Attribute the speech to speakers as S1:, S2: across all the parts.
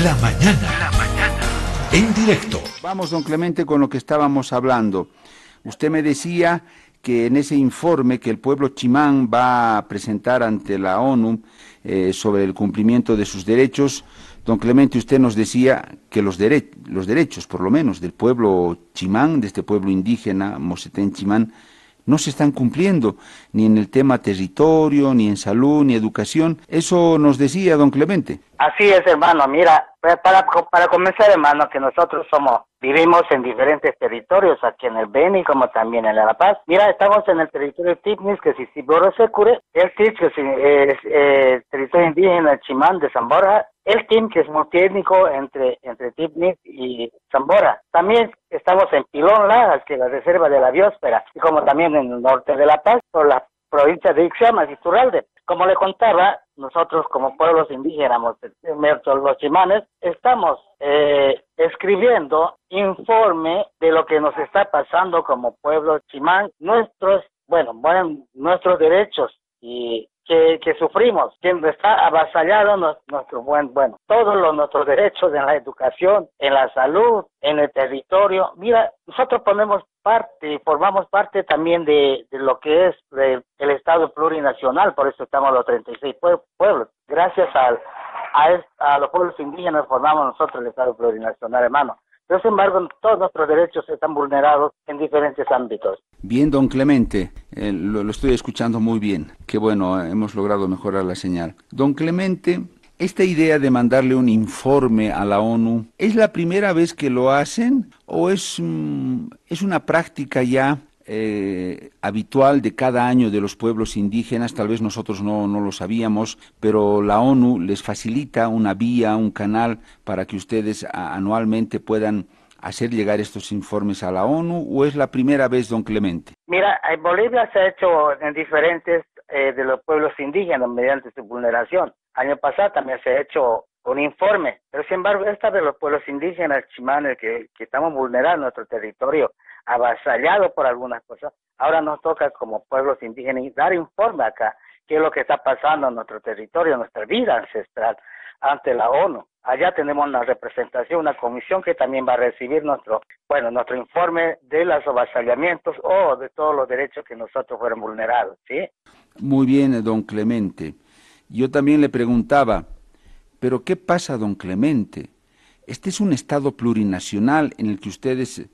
S1: La mañana. La mañana. En directo.
S2: Vamos, don Clemente, con lo que estábamos hablando. Usted me decía que en ese informe que el pueblo chimán va a presentar ante la ONU eh, sobre el cumplimiento de sus derechos, don Clemente, usted nos decía que los, los derechos, por lo menos, del pueblo chimán, de este pueblo indígena, Mosetén Chimán, no se están cumpliendo, ni en el tema territorio, ni en salud, ni educación. Eso nos decía don Clemente.
S3: Así es, hermano. Mira, para, para comenzar, hermano, que nosotros somos Vivimos en diferentes territorios, aquí en el Beni como también en La Paz. Mira, estamos en el territorio Tipnis, que si Siboro Secure, el TIC, que es eh, territorio indígena Chimán de Zambora, el TIM, que es multiétnico entre, entre Tipnis y Zambora. También estamos en Pilón Lajas, que es la reserva de la biosfera, y como también en el norte de La Paz, por la provincia de Ixamas y Turralde. Como le contaba, nosotros como pueblos indígenas, los chimanes, estamos eh, escribiendo informe de lo que nos está pasando como pueblo chimán, nuestros, bueno, bueno nuestros derechos y que, que sufrimos, quien está avasallado nuestro buen, bueno, todos los, nuestros derechos en la educación, en la salud, en el territorio. Mira, nosotros ponemos parte, formamos parte también de, lo que es el Estado plurinacional, por eso estamos los 36 pueblos. Gracias al, a, a los pueblos indígenas formamos nosotros el Estado plurinacional, hermano. Pero, sin embargo, todos nuestros derechos están vulnerados en diferentes ámbitos.
S2: Bien, don Clemente, eh, lo, estoy escuchando muy bien. Qué bueno, hemos logrado mejorar la señal. Don Clemente, esta idea de mandarle un informe a la ONU, ¿es la primera vez que lo hacen o es, mm, es una práctica ya eh, habitual de cada año de los pueblos indígenas, tal vez nosotros no, no, lo sabíamos, pero la ONU les facilita una vía, un canal para que ustedes anualmente puedan hacer llegar estos informes a la ONU o es la primera vez, don Clemente?
S3: Mira, en Bolivia se ha hecho en diferentes eh, de los pueblos indígenas mediante su vulneración. Año pasado también se ha hecho un informe, pero sin embargo esta de los pueblos indígenas chimanes que, que estamos vulnerando nuestro territorio avasallado por algunas cosas. Ahora nos toca como pueblos indígenas dar informe acá, qué es lo que está pasando en nuestro territorio, en nuestra vida ancestral ante la ONU. Allá tenemos una representación, una comisión que también va a recibir nuestro, bueno, nuestro informe de los avasallamientos o de todos los derechos que nosotros fueron vulnerados, ¿sí?
S2: Muy bien, don Clemente. Yo también le preguntaba, pero ¿qué pasa, don Clemente? Este es un Estado plurinacional en el que ustedes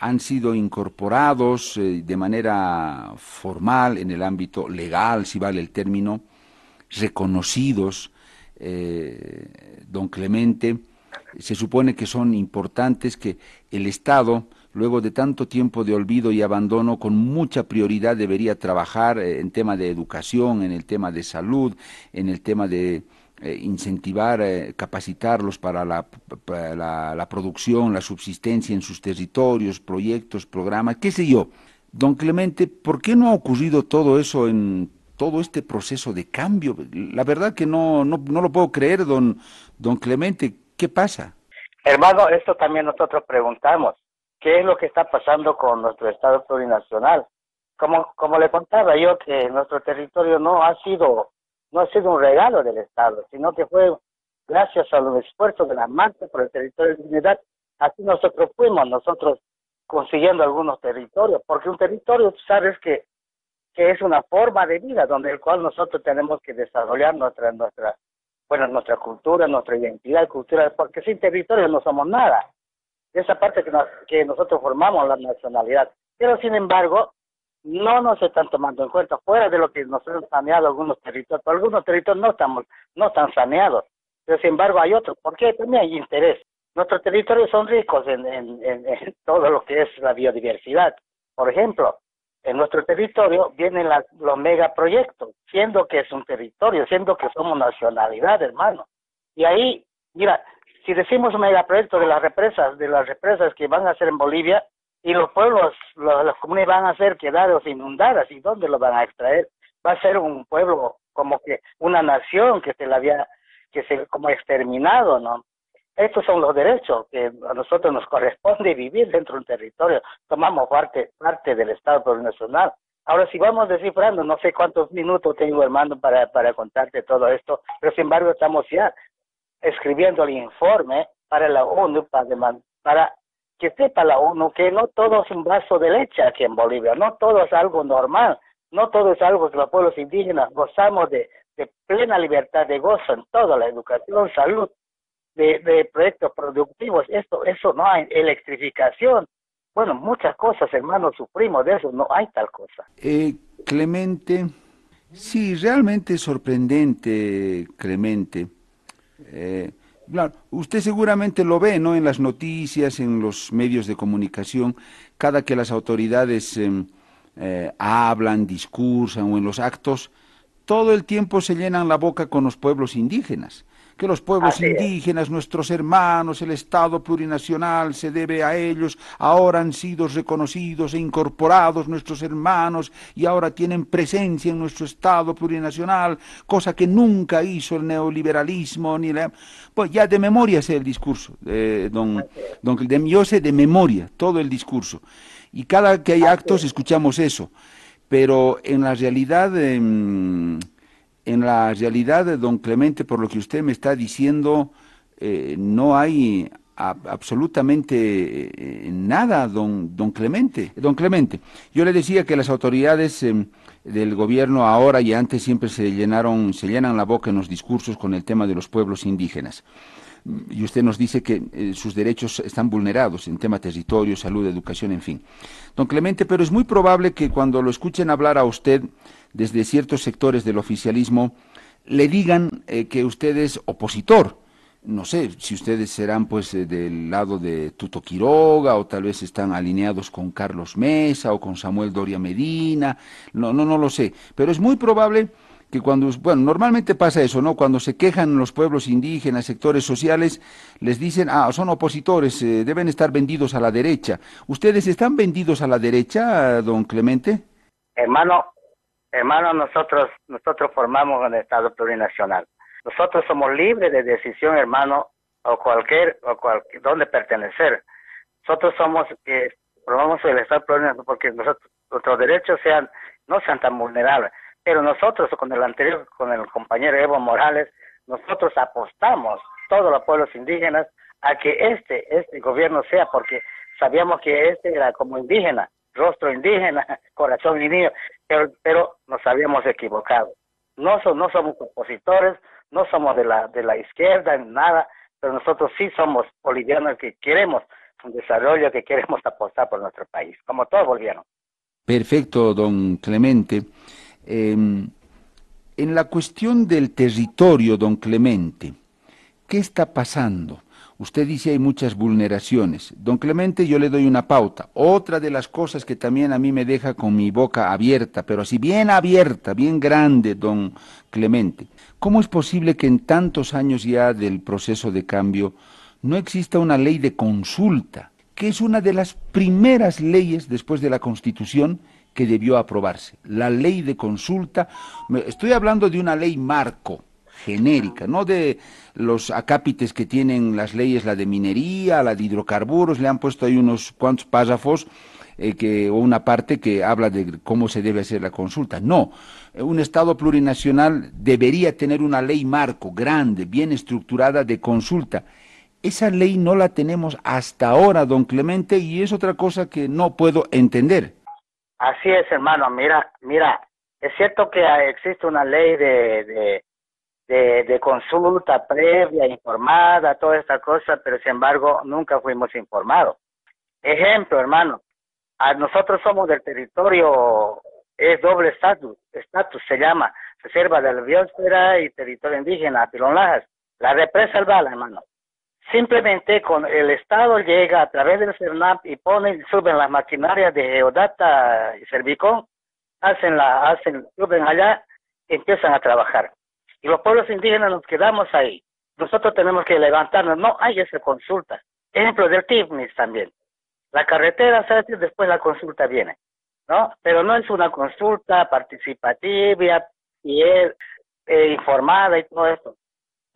S2: han sido incorporados eh, de manera formal en el ámbito legal, si vale el término, reconocidos, eh, don Clemente, se supone que son importantes, que el Estado, luego de tanto tiempo de olvido y abandono, con mucha prioridad debería trabajar eh, en tema de educación, en el tema de salud, en el tema de eh, incentivar, eh, capacitarlos para la, la, producción, la subsistencia en sus territorios, proyectos, programas, qué sé yo. Don Clemente, ¿por qué no ha ocurrido todo eso en todo este proceso de cambio? La verdad que no, no, no lo puedo creer, don, don Clemente. ¿Qué pasa?
S3: Hermano, esto también nosotros preguntamos. ¿Qué es lo que está pasando con nuestro Estado plurinacional? Como, como le contaba yo, que nuestro territorio no ha sido no ha sido un regalo del Estado, sino que fue gracias a los esfuerzos de la marcha por el territorio de dignidad, así nosotros fuimos, nosotros consiguiendo algunos territorios, porque un territorio, tú sabes que, que es una forma de vida donde el cual nosotros tenemos que desarrollar nuestra, nuestra, bueno, nuestra cultura, nuestra identidad cultural, porque sin territorio no somos nada. Esa parte que, que nosotros formamos la nacionalidad. Pero sin embargo, no nos están tomando en cuenta, fuera de lo que nos han saneado algunos territorios, algunos territorios no estamos, no están saneados, pero sin embargo hay otros, porque también hay interés. Nuestros territorios son ricos en, en, en, todo lo que es la biodiversidad. Por ejemplo, en nuestro territorio vienen los megaproyectos, siendo que es un territorio, siendo que somos nacionalidad, hermano. Y ahí, mira, si decimos megaproyecto de las represas, de las represas que van a hacer en Bolivia, y los pueblos, los, las comunidades van a ser quedados inundadas y dónde lo van a extraer. Va a ser un pueblo como que una nación que se la había, que se como exterminado, ¿no? Estos son los derechos que a nosotros nos corresponde vivir dentro de un territorio. Tomamos parte, parte del Estado plurinacional. Ahora, si vamos descifrando, no sé cuántos minutos tengo, hermano, para, para contarte todo esto, pero sin embargo estamos ya escribiendo el informe para la ONU, para, para que sepa la ONU que no todo es un vaso de leche aquí en Bolivia, no todo es algo normal, no todo es algo que los pueblos indígenas gozamos de, plena libertad de gozo en toda la educación, salud, de, proyectos productivos, esto, eso no hay, electrificación, bueno, muchas cosas, hermanos, sufrimos de eso, no hay tal cosa.
S2: Eh, Clemente, sí, realmente sorprendente, Clemente. Eh, usted seguramente lo ve, ¿no? En las noticias, en los medios de comunicación, cada que las autoridades em, eh, hablan, discursan o en los actos, todo el tiempo se llenan la boca con los pueblos indígenas que los pueblos indígenas, nuestros hermanos, el Estado plurinacional se debe a ellos, ahora han sido reconocidos e incorporados nuestros hermanos y ahora tienen presencia en nuestro Estado plurinacional, cosa que nunca hizo el neoliberalismo ni la... Pues ya de memoria sé el discurso, eh, don, don, de, yo sé de memoria todo el discurso. Y cada que hay actos escuchamos eso, pero en la realidad... Em, en la realidad, don Clemente, por lo que usted me está diciendo, eh, no hay absolutamente eh, nada, don, don Clemente. Don Clemente, yo le decía que las autoridades em, del gobierno ahora y antes siempre se llenaron, se llenan la boca en los discursos con el tema de los pueblos indígenas. Y usted nos dice que eh, sus derechos están vulnerados en tema territorio, salud, educación, en fin. Don Clemente, pero es muy probable que cuando lo escuchen hablar a usted desde ciertos sectores del oficialismo, le digan eh, que usted es opositor. No sé si ustedes serán pues eh, del lado de Tuto Quiroga o tal vez están alineados con Carlos Mesa o con Samuel Doria Medina, no, no, no lo sé, pero es muy probable que cuando, bueno, normalmente pasa eso, ¿no? Cuando se quejan los pueblos indígenas, sectores sociales, les dicen, ah, son opositores, eh, deben estar vendidos a la derecha. ¿Ustedes están vendidos a la derecha, don Clemente?
S3: Hermano, hermano, nosotros, nosotros formamos un Estado plurinacional. Nosotros somos libres de decisión, hermano, o cualquier, o cualquier, donde pertenecer. Nosotros somos, eh, formamos el Estado plurinacional porque nosotros, nuestros derechos sean, no sean tan vulnerables pero nosotros con el anterior, con el compañero Evo Morales, nosotros apostamos, todos los pueblos indígenas, a que este, este gobierno sea, porque sabíamos que este era como indígena, rostro indígena, corazón indígena, pero, pero nos habíamos equivocado. No, no somos opositores, no somos de la, de la izquierda, nada, pero nosotros sí somos bolivianos que queremos un desarrollo, que queremos apostar por nuestro país, como todos bolivianos.
S2: Perfecto, don Clemente. Em, en la cuestión del territorio, don Clemente, ¿qué está pasando? Usted dice hay muchas vulneraciones. Don Clemente, yo le doy una pauta. Otra de las cosas que también a mí me deja con mi boca abierta, pero así bien abierta, bien grande, don Clemente. ¿Cómo es posible que en tantos años ya del proceso de cambio no exista una ley de consulta, que es una de las primeras leyes después de la Constitución que debió aprobarse. La ley de consulta, estoy hablando de una ley marco, genérica, no de los acápites que tienen las leyes, la de minería, la de hidrocarburos, le han puesto ahí unos cuantos párrafos eh, que, o una parte que habla de cómo se debe hacer la consulta. No, un Estado plurinacional debería tener una ley marco grande, bien estructurada de consulta. Esa ley no la tenemos hasta ahora, don Clemente, y es otra cosa que no puedo entender.
S3: Así es, hermano. Mira, mira, es cierto que existe una ley de, de, de, consulta previa, informada, toda esta cosa, pero sin embargo nunca fuimos informados. Ejemplo, hermano, a nosotros somos del territorio, es doble estatus, estatus se llama, Reserva de la Biosfera y Territorio Indígena, Pilón La represa el Bala, hermano. Simplemente con el Estado llega a través del CERNAP y ponen, suben las maquinarias de Geodata y Servicón, hacen la, hacen, suben allá, empiezan a trabajar. Y los pueblos indígenas nos quedamos ahí. Nosotros tenemos que levantarnos, no hay esa consulta. Ejemplo del TIFNIS también. La carretera hace después la consulta viene, ¿no? Pero no es una consulta participativa y es eh, informada y todo esto.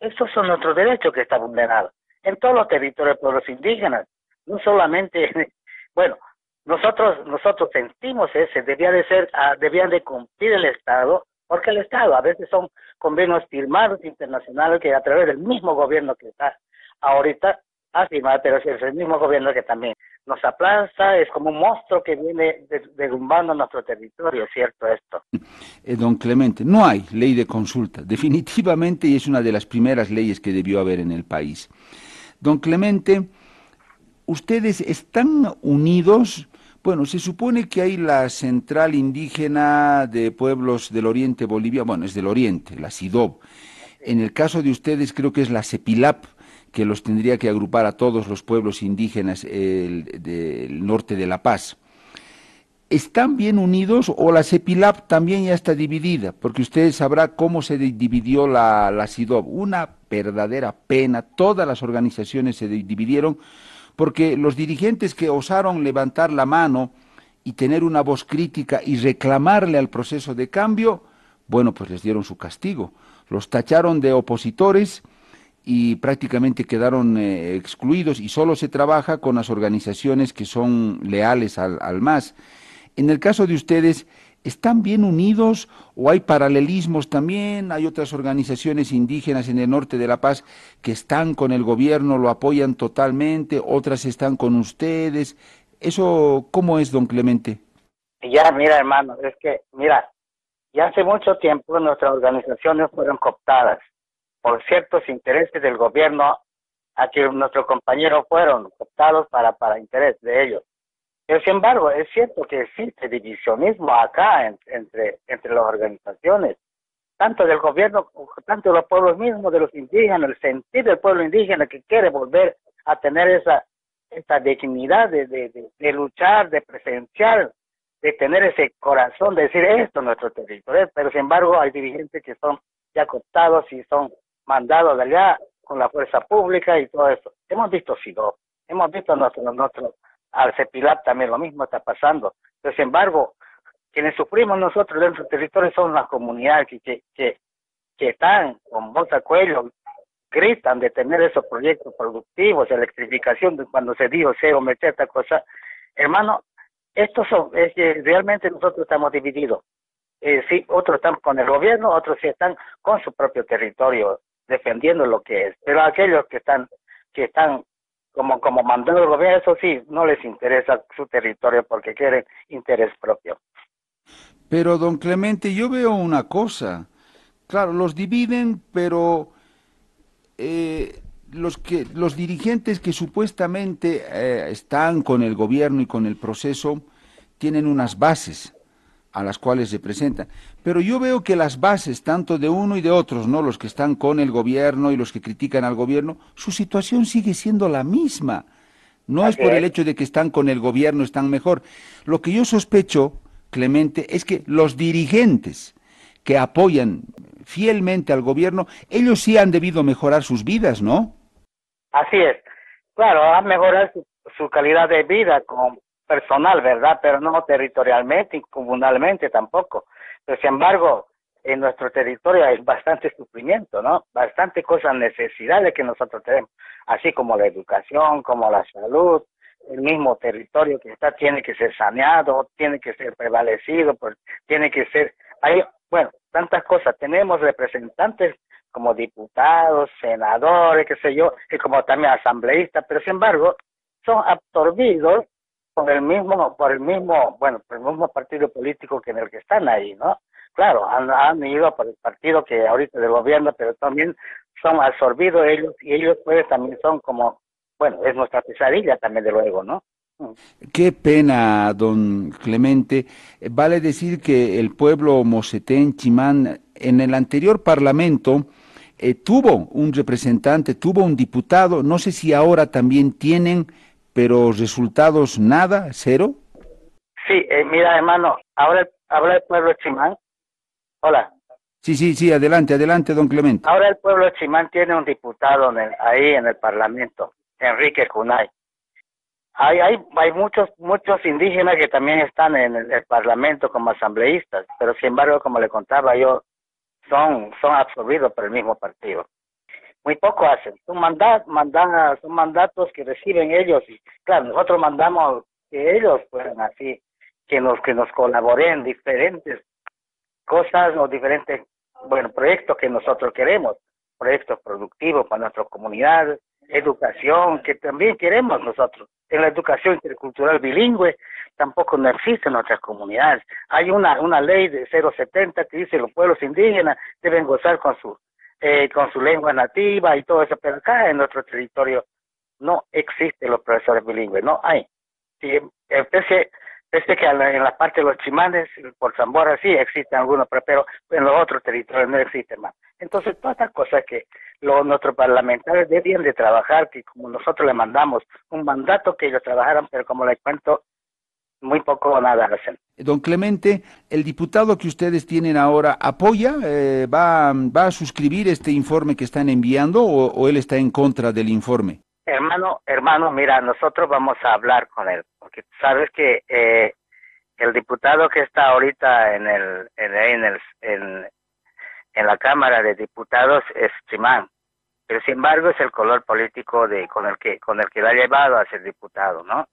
S3: Estos son nuestros derechos que están vulnerados en todos los territorios de pueblos indígenas, no solamente, bueno, nosotros nosotros sentimos ese, debía de ser, ah, debían de cumplir el Estado, porque el Estado a veces son convenios firmados internacionales que a través del mismo gobierno que está ahorita ha firmado, pero es el mismo gobierno que también nos aplaza, es como un monstruo que viene derrumbando nuestro territorio, ¿cierto esto?
S2: Eh, don Clemente, no hay ley de consulta, definitivamente, y es una de las primeras leyes que debió haber en el país. Don Clemente, ¿ustedes están unidos? Bueno, se supone que hay la Central Indígena de Pueblos del Oriente Bolivia, bueno, es del Oriente, la SIDOB. En el caso de ustedes creo que es la CEPILAP, que los tendría que agrupar a todos los pueblos indígenas del norte de La Paz. ¿Están bien unidos o la CEPILAP también ya está dividida? Porque ustedes sabrá cómo se dividió la, la SIDOB. Una verdadera pena, todas las organizaciones se dividieron porque los dirigentes que osaron levantar la mano y tener una voz crítica y reclamarle al proceso de cambio, bueno, pues les dieron su castigo. Los tacharon de opositores y prácticamente quedaron eh, excluidos y solo se trabaja con las organizaciones que son leales al, al MAS. En el caso de ustedes, ¿Están bien unidos o hay paralelismos también? Hay otras organizaciones indígenas en el norte de La Paz que están con el gobierno, lo apoyan totalmente, otras están con ustedes. ¿Eso cómo es, don Clemente?
S3: Ya, mira, hermano, es que, mira, ya hace mucho tiempo nuestras organizaciones fueron cooptadas por ciertos intereses del gobierno a que nuestros compañeros fueron cooptados para, para interés de ellos. Pero sin embargo, es cierto que existe divisionismo acá entre, entre las organizaciones, tanto del gobierno, tanto de los pueblos mismos, de los indígenas, el sentir del pueblo indígena que quiere volver a tener esa, esa dignidad de, de, de, luchar, de presenciar, de tener ese corazón, de decir esto es nuestro territorio. Pero sin embargo, hay dirigentes que son ya cooptados y son mandados de allá con la fuerza pública y todo eso. Hemos visto SIDO, hemos visto nuestro, nuestro, al CEPILAP también lo mismo está pasando. Sin embargo, quienes sufrimos nosotros dentro del territorio son las comunidades que, que, que, están con voz a cuello, gritan de tener esos proyectos productivos, electrificación, cuando se dijo cero, meter esta cosa. Hermano, estos son, realmente nosotros estamos divididos. Eh, sí, otros están con el gobierno, otros sí están con su propio territorio, defendiendo lo que es. Pero aquellos que están, que están como, como mandó el gobierno, eso sí, no les interesa su territorio porque quieren interés propio.
S2: Pero, don Clemente, yo veo una cosa. Claro, los dividen, pero eh, los, que, los dirigentes que supuestamente eh, están con el gobierno y con el proceso tienen unas bases a las cuales se presentan. Pero yo veo que las bases, tanto de uno y de otros, ¿no? Los que están con el gobierno y los que critican al gobierno, su situación sigue siendo la misma. No es por el hecho de que están con el gobierno, están mejor. Lo que yo sospecho, Clemente, es que los dirigentes que apoyan fielmente al gobierno, ellos sí han debido mejorar sus vidas, ¿no?
S3: Así es. Claro, han mejorado su, su calidad de vida con personal, ¿verdad? Pero no territorialmente y comunalmente tampoco. Pero sin embargo, en nuestro territorio hay bastante sufrimiento, ¿no? Bastante cosas, necesidades que nosotros tenemos, así como la educación, como la salud, el mismo territorio que está tiene que ser saneado, tiene que ser prevalecido, pues, tiene que ser, hay, bueno, tantas cosas. Tenemos representantes como diputados, senadores, qué sé yo, y como también asambleístas, pero sin embargo, son absorbidos por el mismo, por el mismo, bueno, por el mismo partido político que en el que están ahí, ¿no? Claro, han, han ido por el partido que ahorita del gobierno, pero también son absorbidos ellos y ellos pues también son como, bueno, es nuestra pesadilla también de luego, ¿no?
S2: Mm. Qué pena, don Clemente. Vale decir que el pueblo Mosetén, Chimán, en el anterior parlamento eh, tuvo un representante, tuvo un diputado, no sé si ahora también tienen pero resultados nada, cero.
S3: Sí, eh, mira hermano, ahora, ahora el pueblo Chimán, hola.
S2: Sí, sí, sí, adelante, adelante, don Clemente.
S3: Ahora el pueblo Chimán tiene un diputado ahí en el Parlamento, Enrique Cunay. Hay, hay, hay muchos, muchos indígenas que también están en el, Parlamento como asambleístas, pero sin embargo, como le contaba yo, son, son absorbidos por el mismo partido muy poco hacen. Son, mandat, mandan, son mandatos que reciben ellos y claro, nosotros mandamos que ellos puedan así, que nos, que nos colaboren diferentes cosas o diferentes bueno, proyectos que nosotros queremos, proyectos productivos para nuestra comunidad, educación que también queremos nosotros. En la educación intercultural bilingüe tampoco no existe en nuestras comunidades. Hay una, una ley de 070 que dice los pueblos indígenas deben gozar con su, eh, con su lengua nativa y todo eso, pero acá en nuestro territorio no existen los profesores bilingües, no hay. Sí, pese, pese que en la parte de los chimanes, por Zamora sí existen algunos, pero en los otros territorios no existen más. Entonces, todas estas cosas que los, nuestros parlamentarios debían de trabajar, que como nosotros le mandamos un mandato que ellos trabajaran, pero como les cuento, muy poco o nada hacen.
S2: Don Clemente, ¿el diputado que ustedes tienen ahora apoya, eh, va, va a suscribir este informe que están enviando o, él está en contra del informe?
S3: Hermano, hermano, mira, nosotros vamos a hablar con él, porque sabes que eh, el diputado que está ahorita en el, en, el, en, en la Cámara de Diputados es Chimán, pero sin embargo es el color político de con el que con el que lo ha llevado a ser diputado, ¿no?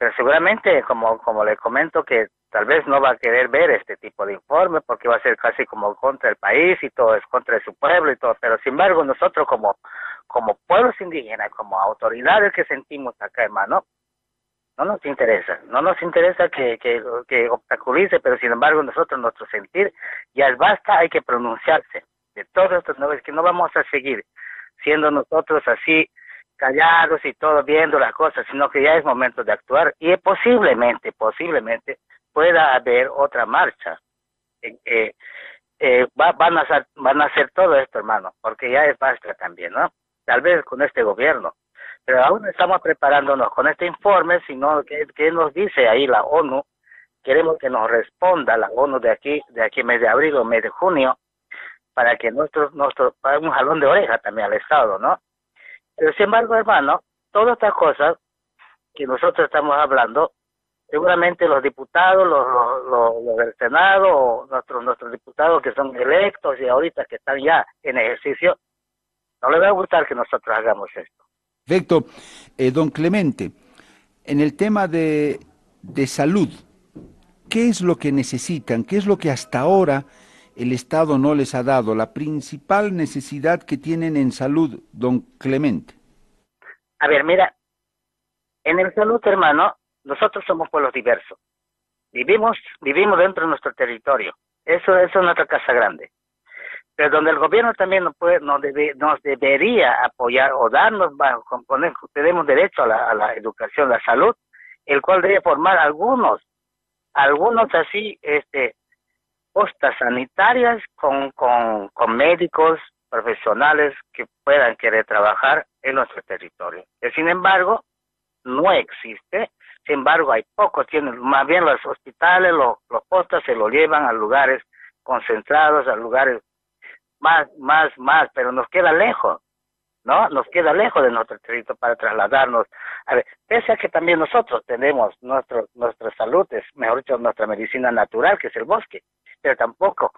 S3: Pero seguramente, como como le comento, que tal vez no va a querer ver este tipo de informe porque va a ser casi como contra el país y todo es contra su pueblo y todo, pero sin embargo nosotros como como pueblos indígenas, como autoridades que sentimos acá, hermano, no nos interesa, no nos interesa que, que, que obstaculice, pero sin embargo nosotros, nuestro sentir, ya basta, hay que pronunciarse. De todos estos nuevos, que no vamos a seguir siendo nosotros así callados y todo viendo las cosas, sino que ya es momento de actuar y posiblemente, posiblemente pueda haber otra marcha. Eh, eh, van, a hacer, van a hacer todo esto, hermano, porque ya es basta también, ¿no? Tal vez con este gobierno, pero aún estamos preparándonos con este informe, sino que, que nos dice ahí la ONU, queremos que nos responda la ONU de aquí, de aquí mes de abril o mes de junio, para que nuestro, nuestro, un jalón de oreja también al Estado, ¿no? Pero sin embargo, hermano, todas estas cosas que nosotros estamos hablando, seguramente los diputados, los, los, los, del Senado, nuestros, nuestros diputados que son electos y ahorita que están ya en ejercicio, no les va a gustar que nosotros hagamos esto.
S2: Perfecto. Eh, don Clemente, en el tema de, de salud, ¿qué es lo que necesitan? ¿Qué es lo que hasta ahora el Estado no les ha dado? La principal necesidad que tienen en salud, don Clemente.
S3: A ver, mira, en el salud, hermano, nosotros somos pueblos diversos. Vivimos, vivimos dentro de nuestro territorio. Eso, eso es nuestra casa grande pero donde el gobierno también nos, puede, nos, debe, nos debería apoyar o darnos, poner, tenemos derecho a la, a la educación, la salud, el cual debe formar algunos, algunos así, este, postas sanitarias con, con, con médicos profesionales que puedan querer trabajar en nuestro territorio. sin embargo, no existe. Sin embargo, hay pocos, tienen, más bien los hospitales, los, los postas se lo llevan a lugares concentrados, a lugares más, más, más, pero nos queda lejos, ¿no? Nos queda lejos de nuestro territorio para trasladarnos. A ver, pese a que también nosotros tenemos nuestro, nuestra salud, es, mejor dicho, nuestra medicina natural, que es el bosque, pero tampoco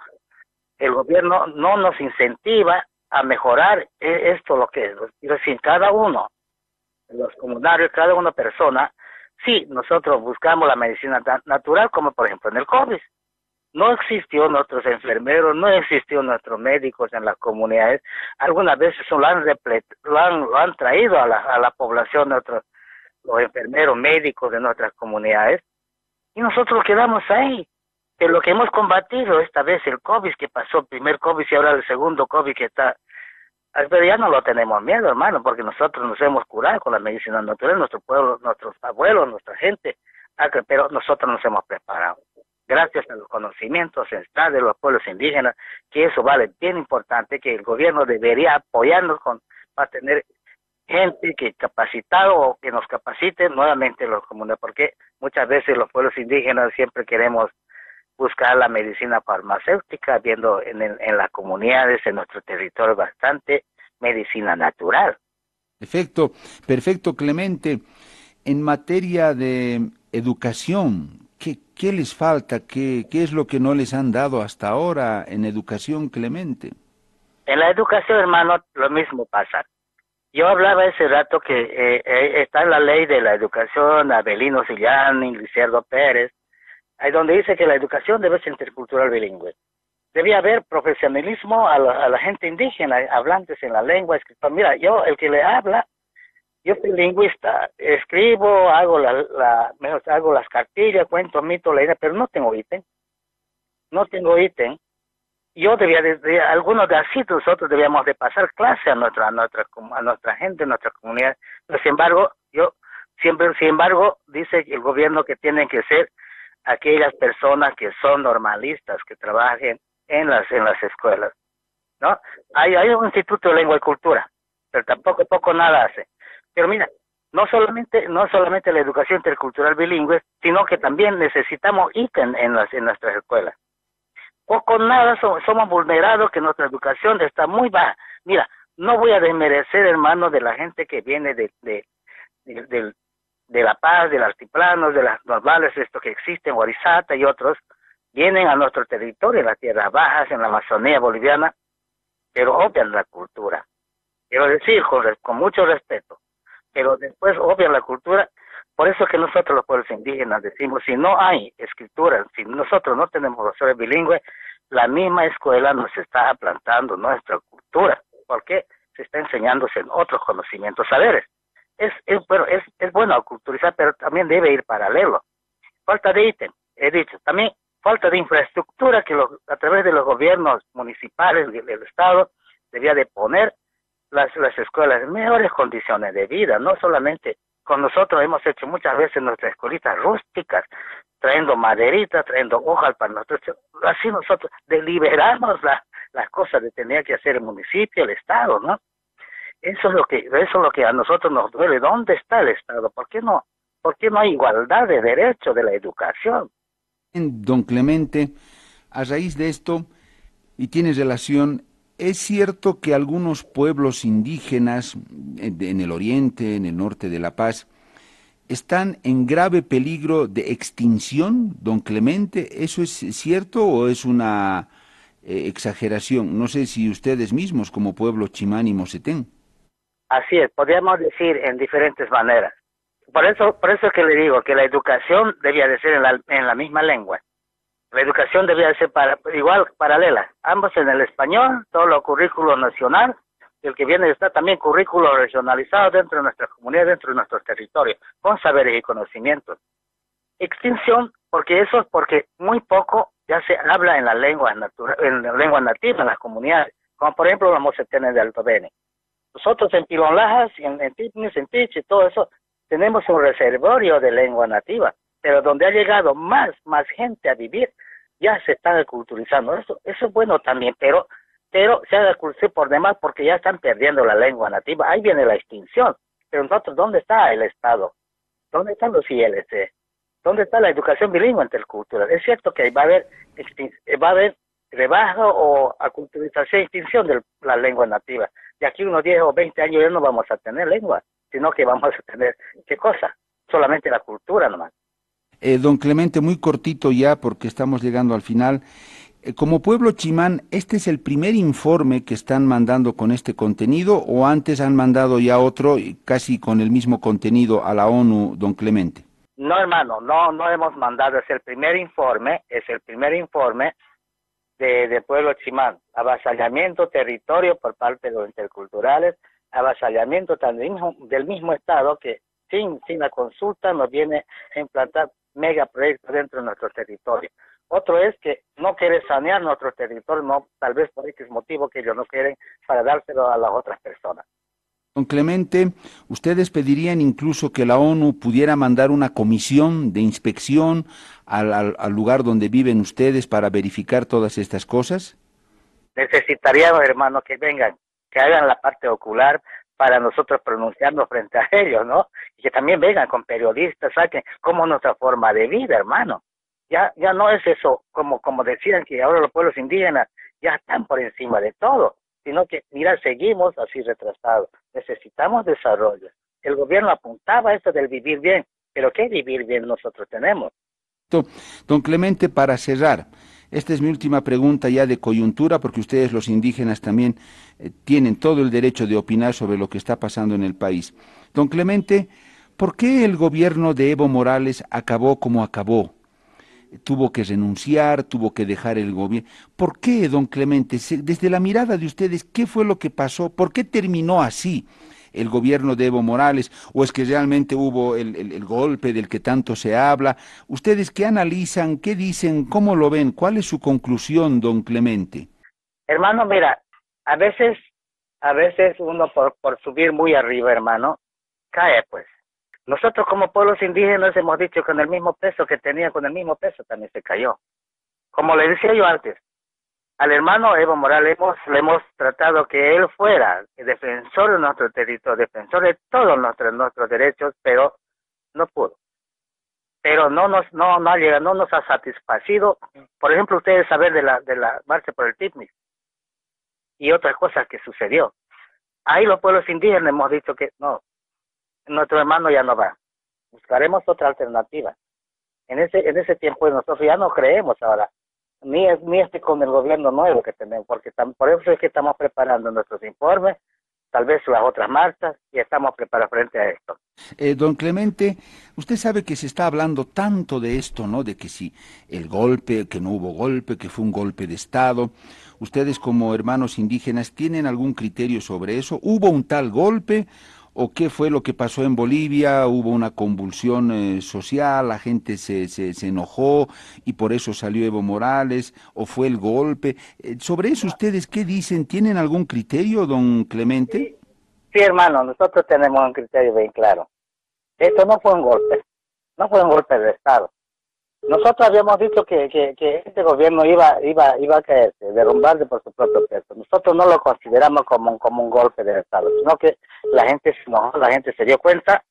S3: el gobierno no nos incentiva a mejorar e, esto lo que es. Decir, cada uno, los comunarios, cada una persona, sí, nosotros buscamos la medicina natural, como por ejemplo en el COVID no existió nuestros enfermeros, no existió nuestros médicos en las comunidades. Algunas veces lo han, lo han, lo han traído a la, a la población nuestros, los enfermeros médicos de nuestras comunidades y nosotros quedamos ahí. Que lo que hemos combatido esta vez, el COVID que pasó, el primer COVID y ahora el segundo COVID que está, pero ya no lo tenemos miedo, hermano, porque nosotros nos hemos curado con la medicina natural, nuestro pueblo, nuestros abuelos, nuestra gente, ah, pero nosotros nos hemos preparado. Gracias a los conocimientos ancestrales de los pueblos indígenas, que eso vale bien importante, que el gobierno debería apoyarnos con, para tener gente que capacitado o que nos capacite nuevamente los comunes, porque muchas veces los pueblos indígenas siempre queremos buscar la medicina farmacéutica, viendo en, en las comunidades, en nuestro territorio, bastante medicina natural.
S2: Perfecto, perfecto, Clemente. En materia de educación, ¿Qué, les falta? ¿Qué, ¿Qué es lo que no les han dado hasta ahora en educación, Clemente?
S3: En la educación, hermano, lo mismo pasa. Yo hablaba ese rato que eh, eh, está en la ley de la educación, Abelino Sillán, Liciardo Pérez, ahí donde dice que la educación debe ser intercultural bilingüe. debía haber profesionalismo a la, gente indígena, hablantes en la lengua, escritor. Mira, yo, el que le habla, yo soy lingüista, escribo, hago la, la hago las cartillas, cuento mitos, idea, pero no tengo ítem. No tengo ítem. Yo debía, de, algunos de así nosotros debíamos de pasar clase a nuestra, a nuestra, a nuestra gente, a nuestra comunidad. sin embargo, yo siempre, sin embargo, dice el gobierno que tienen que ser aquellas personas que son normalistas, que trabajen en las, en las escuelas. ¿no? Hay, hay un instituto de lengua y cultura, pero tampoco poco nada hace. Pero mira, no solamente, no solamente la educación intercultural bilingüe, sino que también necesitamos ítem en, las, en nuestras escuelas. Poco nada somos, vulnerados, que nuestra educación está muy baja. Mira, no voy a desmerecer, hermano, de la gente que viene de, de, La Paz, del Altiplano, de las normales, esto que existen, Guarizata y otros, vienen a nuestro territorio, en las tierras bajas, en la Amazonía boliviana, pero obvian la cultura. Quiero decir, con, con mucho respeto, pero después obvian la cultura. Por eso que nosotros los pueblos indígenas decimos, si no hay escritura, si nosotros no tenemos profesores bilingües, la misma escuela nos está plantando nuestra cultura, porque se está enseñándose en otros conocimientos, saberes. Es, es, bueno, es, es bueno culturizar, pero también debe ir paralelo. Falta de ítem, he dicho. También falta de infraestructura que a través de los gobiernos municipales del, Estado debía de poner las, las escuelas en mejores condiciones de vida, no solamente con nosotros hemos hecho muchas veces nuestras escuelitas rústicas, trayendo maderitas, trayendo hojas para nosotros, así nosotros deliberamos las cosas que tenía que hacer el municipio, el Estado, ¿no? Eso es lo que, eso es lo que a nosotros nos duele. ¿Dónde está el Estado? ¿Por qué no, por qué no hay igualdad de derecho de la educación?
S2: Don Clemente, a raíz de esto, y tiene relación, es cierto que algunos pueblos indígenas en el oriente, en el norte de La Paz, están en grave peligro de extinción, don Clemente. ¿Eso es cierto o es una eh, exageración? No sé si ustedes mismos como pueblo chimán y mosetén.
S3: Así es, podríamos decir en diferentes maneras. Por eso, por eso es que le digo que la educación debía de ser en la, misma lengua. La educación debía de ser para, igual, paralela. Ambos en el español, todo lo currículo nacional, el que viene está también currículo regionalizado dentro de nuestra comunidad, dentro de nuestros territorios, con saberes y conocimientos. Extinción, porque eso es porque muy poco ya se habla en la lengua natura, en la lengua nativa en las comunidades, como por ejemplo los mocetenes de Alto Beni. Nosotros en Pilonlajas, en, en Tipnis, en Tiche, todo eso, tenemos un reservorio de lengua nativa, pero donde ha llegado más, más gente a vivir, ya se están culturizando. Eso, eso es bueno también, pero, pero se ha culturizado por demás porque ya están perdiendo la lengua nativa. Ahí viene la extinción. Pero nosotros, ¿dónde está el Estado? ¿Dónde están los ILC? ¿Dónde está la educación bilingüe intercultural? Es cierto que va a haber, va a haber rebaja o aculturización, extinción de la lengua nativa. De aquí unos 10 o 20 años ya no vamos a tener lengua sino que vamos a tener, ¿qué cosa? Solamente la cultura nomás.
S2: Eh, don Clemente, muy cortito ya, porque estamos llegando al final. Eh, como pueblo chimán, ¿este es el primer informe que están mandando con este contenido o antes han mandado ya otro casi con el mismo contenido a la ONU, don Clemente?
S3: No, hermano, no, no hemos mandado, es el primer informe, es el primer informe de, pueblo chimán, avasallamiento territorio por parte de los interculturales, avasallamiento también del mismo Estado que sin, sin la consulta nos viene a implantar megaproyectos dentro de nuestro territorio. Otro es que no quiere sanear nuestro territorio, no, tal vez por X motivo que ellos no quieren para dárselo a las otras personas.
S2: Don Clemente, ¿ustedes pedirían incluso que la ONU pudiera mandar una comisión de inspección al, lugar donde viven ustedes para verificar todas estas cosas?
S3: Necesitaríamos, hermano, que vengan que hagan la parte ocular para nosotros pronunciarnos frente a ellos, ¿no? Y que también vengan con periodistas, saquen como nuestra forma de vida, hermano. Ya, ya no es eso, como, como decían que ahora los pueblos indígenas ya están por encima de todo, sino que, mira, seguimos así retrasados. Necesitamos desarrollo. El gobierno apuntaba a esto del vivir bien, pero ¿qué vivir bien nosotros tenemos?
S2: Don Clemente, para cerrar, esta es mi última pregunta ya de coyuntura, porque ustedes los indígenas también eh, tienen todo el derecho de opinar sobre lo que está pasando en el país. Don Clemente, ¿por qué el gobierno de Evo Morales acabó como acabó? tuvo que renunciar, tuvo que dejar el gobierno. ¿Por qué, don Clemente? Desde la mirada de ustedes, ¿qué fue lo que pasó? ¿Por qué terminó así? El gobierno de Evo Morales o es que realmente hubo el, el, golpe del que tanto se habla. ¿Ustedes qué analizan, qué dicen, cómo lo ven? ¿Cuál es su conclusión, don Clemente?
S3: Hermano, mira, a veces, a veces uno por, por subir muy arriba, hermano, cae pues. Nosotros como pueblos indígenas hemos dicho que con el mismo peso que tenía, con el mismo peso también se cayó. Como le decía yo antes, al hermano Evo Morales hemos, le hemos tratado que él fuera el defensor de nuestro territorio, defensor de todos nuestros, nuestros derechos, pero no pudo. Pero no nos, no, no, llega, no nos ha satisfacido. Por ejemplo, ustedes saben de la, de la marcha por el picnic y otras cosas que sucedió. Ahí los pueblos indígenas hemos dicho que no, nuestro hermano ya no va. Buscaremos otra alternativa. En ese, en ese tiempo nosotros ya no creemos ahora, ni, ni este con el gobierno nuevo que tenemos, porque por eso es que estamos preparando nuestros informes, tal vez las otras marchas, y estamos preparados frente a esto.
S2: Eh, don Clemente, usted sabe que se está hablando tanto de esto, ¿no? De que si el golpe, que no hubo golpe, que fue un golpe de Estado. ¿Ustedes como hermanos indígenas tienen algún criterio sobre eso? ¿Hubo un tal golpe o qué fue lo que pasó en Bolivia, hubo una convulsión eh, social, la gente se, se, se, enojó y por eso salió Evo Morales, o fue el golpe. Eh, sobre eso ustedes, ¿qué dicen? ¿Tienen algún criterio, don Clemente?
S3: Sí, hermano, nosotros tenemos un criterio bien claro. Esto no fue un golpe, no fue un golpe de Estado. Nosotros habíamos dicho que, que, que, este gobierno iba, iba, iba a caerse, derrumbarse por su propio peso. Nosotros no lo consideramos como un, como un golpe de Estado, sino que la gente no, la gente se dio cuenta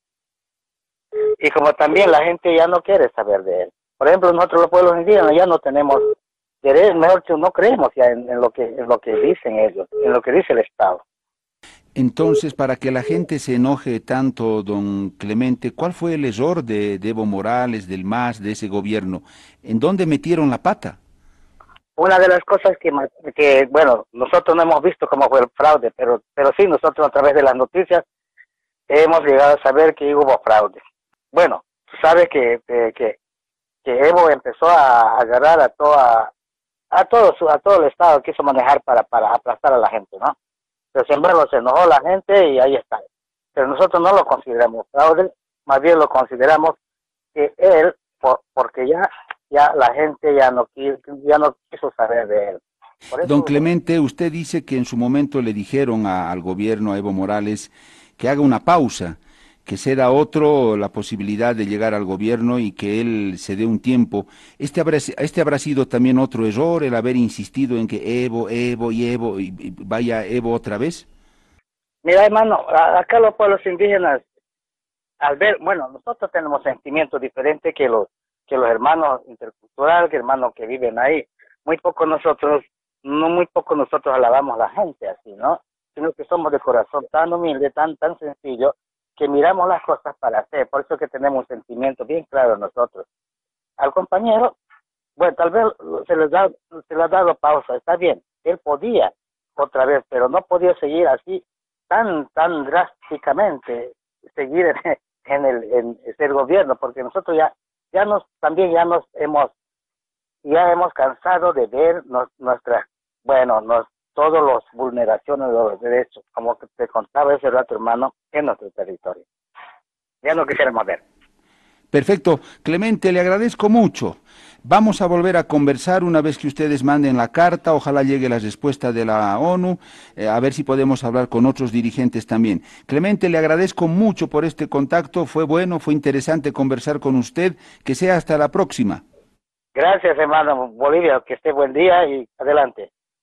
S3: y como también la gente ya no quiere saber de él. Por ejemplo, nosotros los pueblos indígenas ya no tenemos mejor que no creemos ya en, lo que en lo que dicen ellos, en lo que dice el Estado.
S2: Entonces, para que la gente se enoje tanto, don Clemente, ¿cuál fue el error de, Evo Morales, del MAS, de ese gobierno? ¿En dónde metieron la pata?
S3: Una de las cosas que, bueno, nosotros no hemos visto cómo fue el fraude, pero, pero sí, nosotros a través de las noticias hemos llegado a saber que hubo fraude. Bueno, tú sabes que, que, Evo empezó a agarrar a toda a todo a todo el estado quiso manejar para para aplastar a la gente, ¿no? Pero sin embargo se enojó la gente y ahí está. Pero nosotros no lo consideramos fraude, más bien lo consideramos que él, por, porque ya, ya la gente ya no, ya no quiso saber de él.
S2: Don Clemente, usted dice que en su momento le dijeron al gobierno, a Evo Morales, que haga una pausa que se da otro la posibilidad de llegar al gobierno y que él se dé un tiempo. Este habrá, este habrá sido también otro error, el haber insistido en que Evo, Evo y Evo, y vaya Evo otra vez.
S3: Mira, hermano, acá los pueblos indígenas, al ver, bueno, nosotros tenemos sentimientos diferentes que los, que los hermanos interculturales, que hermanos que viven ahí. Muy poco nosotros, no muy poco nosotros alabamos a la gente así, ¿no? Sino que somos de corazón tan humilde, tan, tan sencillo, que miramos las cosas para hacer, por eso que tenemos un sentimiento bien claro nosotros. Al compañero, bueno, tal vez se les, da, se le ha dado pausa, está bien, él podía otra vez, pero no podía seguir así tan, tan drásticamente, seguir en, el, en el gobierno, porque nosotros ya, ya nos, también ya nos hemos, ya hemos cansado de ver nuestra, bueno, nos, todas las vulneraciones de los derechos, como te contaba ese rato, hermano, en nuestro territorio. Ya no quisiéramos ver.
S2: Perfecto. Clemente, le agradezco mucho. Vamos a volver a conversar una vez que ustedes manden la carta, ojalá llegue la respuesta de la ONU, eh, a ver si podemos hablar con otros dirigentes también. Clemente, le agradezco mucho por este contacto, fue bueno, fue interesante conversar con usted, que sea hasta la próxima.
S3: Gracias, hermano Bolivia, que esté buen día y adelante.